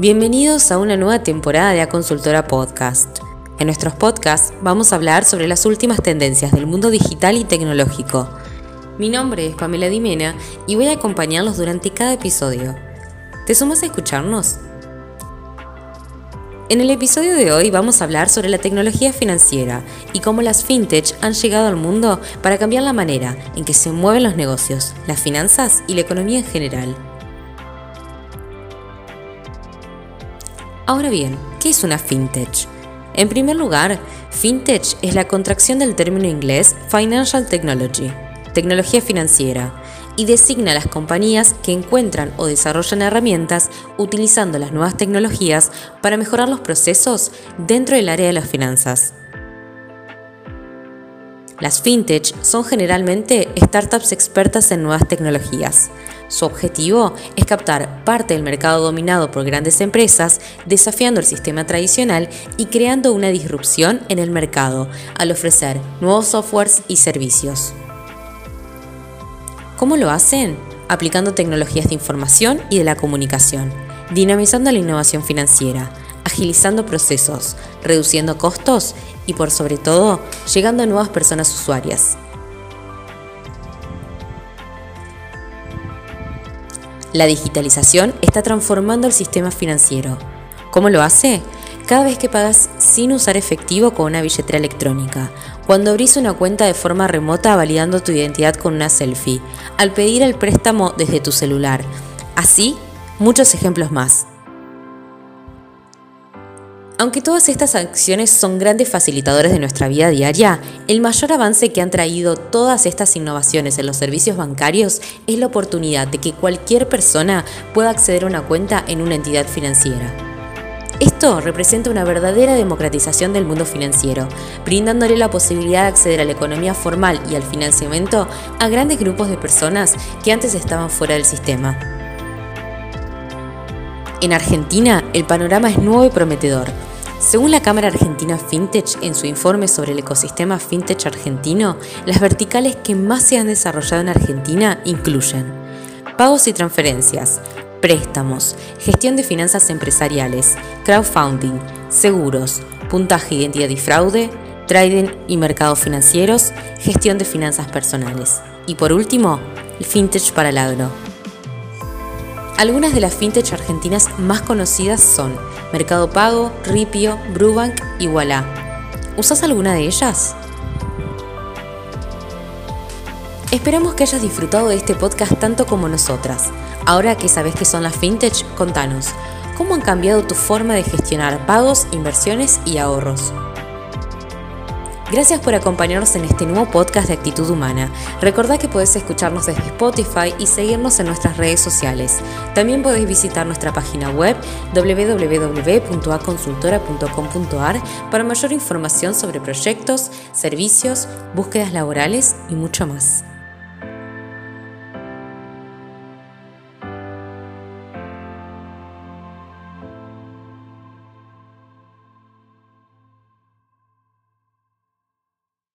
Bienvenidos a una nueva temporada de A Consultora Podcast. En nuestros podcasts vamos a hablar sobre las últimas tendencias del mundo digital y tecnológico. Mi nombre es Pamela Dimena y voy a acompañarlos durante cada episodio. ¿Te sumas a escucharnos? En el episodio de hoy vamos a hablar sobre la tecnología financiera y cómo las fintech han llegado al mundo para cambiar la manera en que se mueven los negocios, las finanzas y la economía en general. Ahora bien, ¿qué es una fintech? En primer lugar, fintech es la contracción del término inglés Financial Technology, tecnología financiera, y designa a las compañías que encuentran o desarrollan herramientas utilizando las nuevas tecnologías para mejorar los procesos dentro del área de las finanzas. Las fintech son generalmente startups expertas en nuevas tecnologías. Su objetivo es captar parte del mercado dominado por grandes empresas, desafiando el sistema tradicional y creando una disrupción en el mercado al ofrecer nuevos softwares y servicios. ¿Cómo lo hacen? Aplicando tecnologías de información y de la comunicación, dinamizando la innovación financiera, agilizando procesos, reduciendo costos y por sobre todo llegando a nuevas personas usuarias. La digitalización está transformando el sistema financiero. ¿Cómo lo hace? Cada vez que pagas sin usar efectivo con una billetera electrónica, cuando abrís una cuenta de forma remota validando tu identidad con una selfie, al pedir el préstamo desde tu celular. Así, muchos ejemplos más. Aunque todas estas acciones son grandes facilitadores de nuestra vida diaria, el mayor avance que han traído todas estas innovaciones en los servicios bancarios es la oportunidad de que cualquier persona pueda acceder a una cuenta en una entidad financiera. Esto representa una verdadera democratización del mundo financiero, brindándole la posibilidad de acceder a la economía formal y al financiamiento a grandes grupos de personas que antes estaban fuera del sistema. En Argentina, el panorama es nuevo y prometedor. Según la Cámara Argentina FinTech en su informe sobre el ecosistema FinTech argentino, las verticales que más se han desarrollado en Argentina incluyen pagos y transferencias, préstamos, gestión de finanzas empresariales, crowdfunding, seguros, puntaje, identidad y fraude, trading y mercados financieros, gestión de finanzas personales. Y por último, el fintech para el agro. Algunas de las fintech argentinas más conocidas son Mercado Pago, Ripio, Brubank y Walla. ¿Usas alguna de ellas? Esperamos que hayas disfrutado de este podcast tanto como nosotras. Ahora que sabes qué son las fintech, contanos, ¿cómo han cambiado tu forma de gestionar pagos, inversiones y ahorros? Gracias por acompañarnos en este nuevo podcast de Actitud Humana. Recordá que podés escucharnos desde Spotify y seguirnos en nuestras redes sociales. También podés visitar nuestra página web www.aconsultora.com.ar para mayor información sobre proyectos, servicios, búsquedas laborales y mucho más.